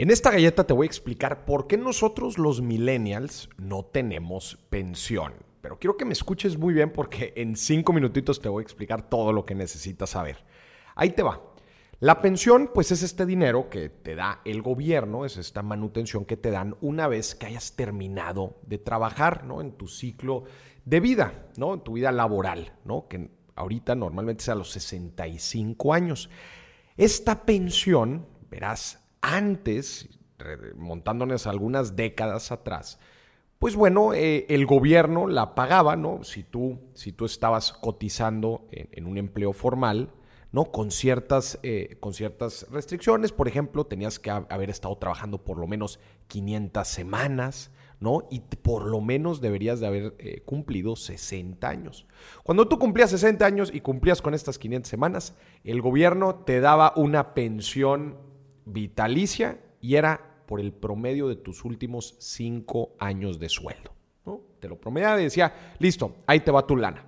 En esta galleta te voy a explicar por qué nosotros los millennials no tenemos pensión. Pero quiero que me escuches muy bien porque en cinco minutitos te voy a explicar todo lo que necesitas saber. Ahí te va. La pensión, pues es este dinero que te da el gobierno, es esta manutención que te dan una vez que hayas terminado de trabajar, ¿no? En tu ciclo de vida, ¿no? En tu vida laboral, ¿no? Que ahorita normalmente es a los 65 años. Esta pensión, verás, antes, montándonos algunas décadas atrás, pues bueno, eh, el gobierno la pagaba, ¿no? Si tú, si tú estabas cotizando en, un empleo formal, ¿no? Con ciertas, eh, con ciertas restricciones, por ejemplo, tenías que haber estado trabajando por lo menos 500 semanas, ¿no? Y por lo menos deberías de haber eh, cumplido 60 años. Cuando tú cumplías 60 años y cumplías con estas 500 semanas, el gobierno te daba una pensión vitalicia y era por el promedio de tus últimos cinco años de sueldo. ¿no? Te lo promediaba y decía, listo, ahí te va tu lana.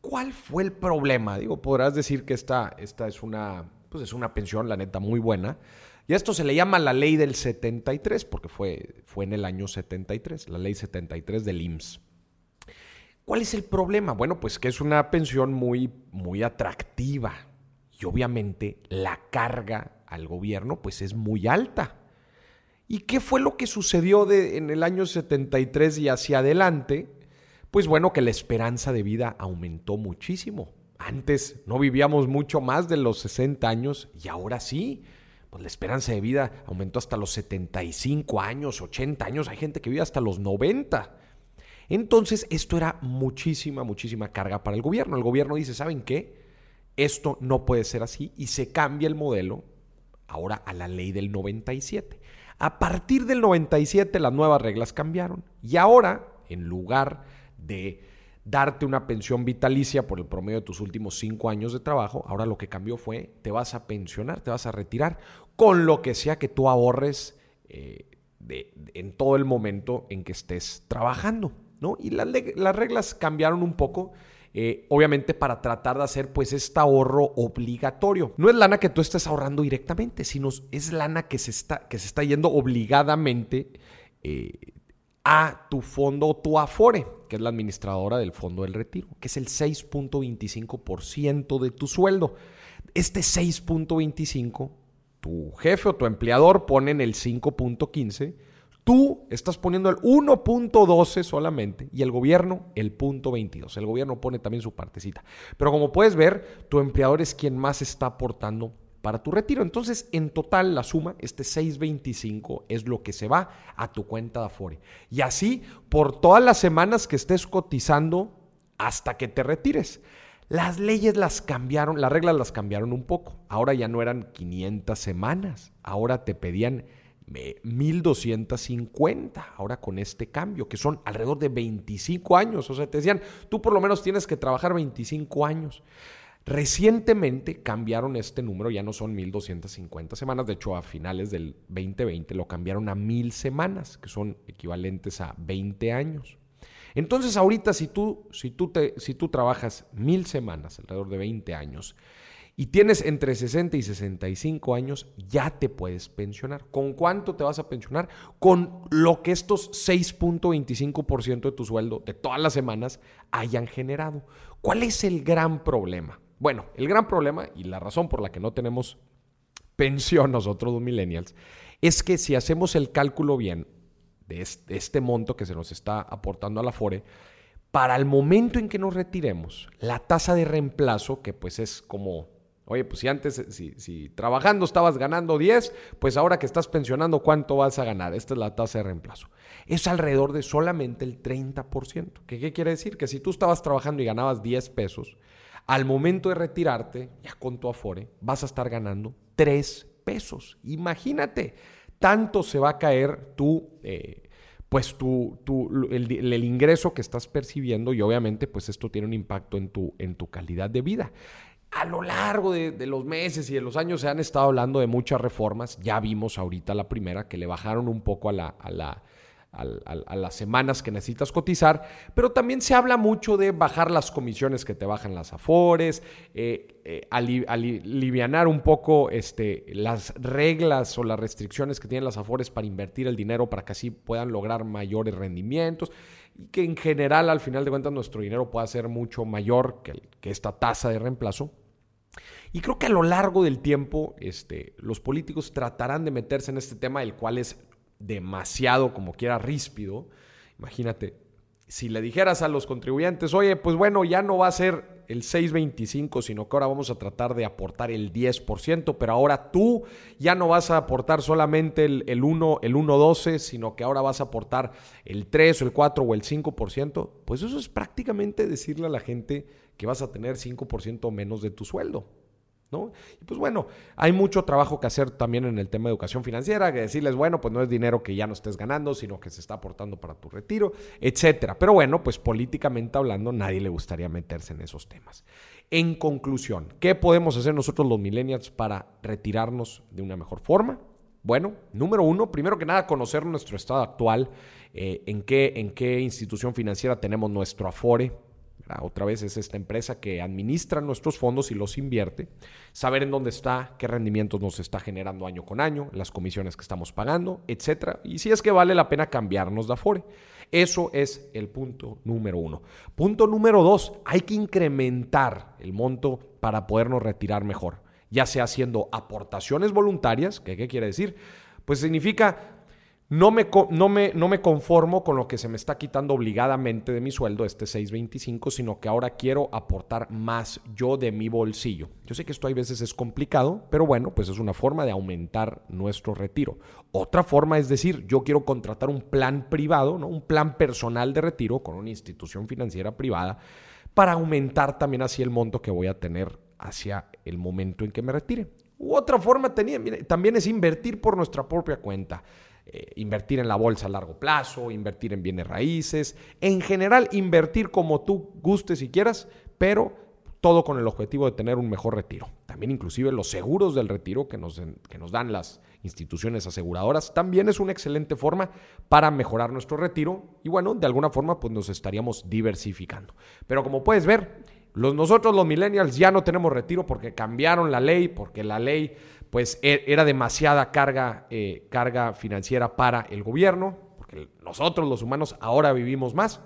¿Cuál fue el problema? Digo, podrás decir que esta, esta es, una, pues es una pensión, la neta, muy buena. Y esto se le llama la ley del 73, porque fue, fue en el año 73, la ley 73 del IMSS. ¿Cuál es el problema? Bueno, pues que es una pensión muy, muy atractiva. Y obviamente la carga al gobierno pues es muy alta. ¿Y qué fue lo que sucedió de, en el año 73 y hacia adelante? Pues bueno, que la esperanza de vida aumentó muchísimo. Antes no vivíamos mucho más de los 60 años y ahora sí. Pues la esperanza de vida aumentó hasta los 75 años, 80 años. Hay gente que vive hasta los 90. Entonces, esto era muchísima, muchísima carga para el gobierno. El gobierno dice, ¿saben qué? Esto no puede ser así y se cambia el modelo ahora a la ley del 97. A partir del 97 las nuevas reglas cambiaron y ahora, en lugar de darte una pensión vitalicia por el promedio de tus últimos cinco años de trabajo, ahora lo que cambió fue te vas a pensionar, te vas a retirar con lo que sea que tú ahorres eh, en todo el momento en que estés trabajando. ¿no? Y las reglas cambiaron un poco eh, obviamente para tratar de hacer pues este ahorro obligatorio. No es lana que tú estés ahorrando directamente, sino es lana que se está, que se está yendo obligadamente eh, a tu fondo, tu Afore, que es la administradora del fondo del retiro, que es el 6.25% de tu sueldo. Este 6.25, tu jefe o tu empleador ponen el 5.15 Tú estás poniendo el 1.12 solamente y el gobierno el punto 22. El gobierno pone también su partecita. Pero como puedes ver, tu empleador es quien más está aportando para tu retiro. Entonces, en total, la suma, este 625, es lo que se va a tu cuenta de Afore. Y así, por todas las semanas que estés cotizando hasta que te retires. Las leyes las cambiaron, las reglas las cambiaron un poco. Ahora ya no eran 500 semanas, ahora te pedían 1250 ahora con este cambio, que son alrededor de 25 años. O sea, te decían, tú por lo menos tienes que trabajar 25 años. Recientemente cambiaron este número, ya no son 1250 semanas, de hecho a finales del 2020 lo cambiaron a 1000 semanas, que son equivalentes a 20 años. Entonces ahorita si tú, si tú, te, si tú trabajas 1000 semanas, alrededor de 20 años, y tienes entre 60 y 65 años, ya te puedes pensionar. ¿Con cuánto te vas a pensionar? Con lo que estos 6.25% de tu sueldo de todas las semanas hayan generado. ¿Cuál es el gran problema? Bueno, el gran problema y la razón por la que no tenemos pensión nosotros los millennials es que si hacemos el cálculo bien de este, monto que se nos está aportando a la FORE, para el momento en que nos retiremos, la tasa de reemplazo, que pues es como Oye, pues si antes, si, trabajando estabas ganando 10, pues ahora que estás pensionando, ¿cuánto vas a ganar? Esta es la tasa de reemplazo. Es alrededor de solamente el 30%. ¿Qué, ¿Qué quiere decir? Que si tú estabas trabajando y ganabas 10 pesos, al momento de retirarte, ya con tu Afore, vas a estar ganando 3 pesos. Imagínate, tanto se va a caer tu... Eh, pues tu, el, el, ingreso que estás percibiendo y obviamente pues esto tiene un impacto en tu, en tu calidad de vida a lo largo de, los meses y de los años se han estado hablando de muchas reformas. Ya vimos ahorita la primera que le bajaron un poco a la, a la, a las semanas que necesitas cotizar, pero también se habla mucho de bajar las comisiones que te bajan las afores, eh, eh, un poco este, las reglas o las restricciones que tienen las afores para invertir el dinero para que así puedan lograr mayores rendimientos y que en general al final de cuentas nuestro dinero pueda ser mucho mayor que, que esta tasa de reemplazo. Y creo que a lo largo del tiempo este, los políticos tratarán de meterse en este tema, el cual es demasiado, como quiera, ríspido. Imagínate, si le dijeras a los contribuyentes, oye, pues bueno, ya no va a ser el 6.25, sino que ahora vamos a tratar de aportar el 10%, pero ahora tú ya no vas a aportar solamente el, el 1, el 1.12, sino que ahora vas a aportar el 3 o el 4 o el 5%, pues eso es prácticamente decirle a la gente que vas a tener 5% menos de tu sueldo. ¿No? Y pues bueno, hay mucho trabajo que hacer también en el tema de educación financiera, que decirles, bueno, pues no es dinero que ya no estés ganando, sino que se está aportando para tu retiro, etcétera. Pero bueno, pues políticamente hablando, nadie le gustaría meterse en esos temas. En conclusión, ¿qué podemos hacer nosotros los millennials para retirarnos de una mejor forma? Bueno, número uno, primero que nada, conocer nuestro estado actual, eh, en, qué, en qué institución financiera tenemos nuestro afore, otra vez es esta empresa que administra nuestros fondos y los invierte. Saber en dónde está, qué rendimientos nos está generando año con año, las comisiones que estamos pagando, etcétera. Y si es que vale la pena cambiarnos de Afore. Eso es el punto número uno. Punto número dos, hay que incrementar el monto para podernos retirar mejor, ya sea haciendo aportaciones voluntarias, ¿qué quiere decir? Pues significa no me, no, me, no me, conformo con lo que se me está quitando obligadamente de mi sueldo, este 625, sino que ahora quiero aportar más yo de mi bolsillo. Yo sé que esto a veces es complicado, pero bueno, pues es una forma de aumentar nuestro retiro. Otra forma es decir, yo quiero contratar un plan privado, ¿no? un plan personal de retiro con una institución financiera privada para aumentar también así el monto que voy a tener hacia el momento en que me retire. U otra forma tenía, también es invertir por nuestra propia cuenta. Eh, invertir en la bolsa a largo plazo, invertir en bienes raíces, en general invertir como tú gustes y quieras, pero todo con el objetivo de tener un mejor retiro. También inclusive los seguros del retiro que nos, que nos dan las instituciones aseguradoras también es una excelente forma para mejorar nuestro retiro y bueno, de alguna forma pues nos estaríamos diversificando. Pero como puedes ver, los, nosotros los millennials ya no tenemos retiro porque cambiaron la ley, porque la ley pues e, era demasiada carga, eh, carga financiera para el gobierno, porque nosotros los humanos ahora vivimos más.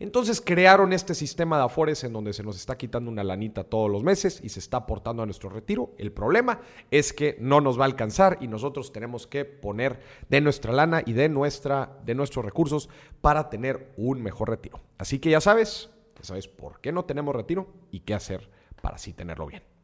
Entonces crearon este sistema de afores en donde se nos está quitando una lanita todos los meses y se está aportando a nuestro retiro. El problema es que no nos va a alcanzar y nosotros tenemos que poner de nuestra lana y de, nuestra, de nuestros recursos para tener un mejor retiro. Así que ya sabes, sabes por qué no tenemos retiro y qué hacer para así tenerlo bien.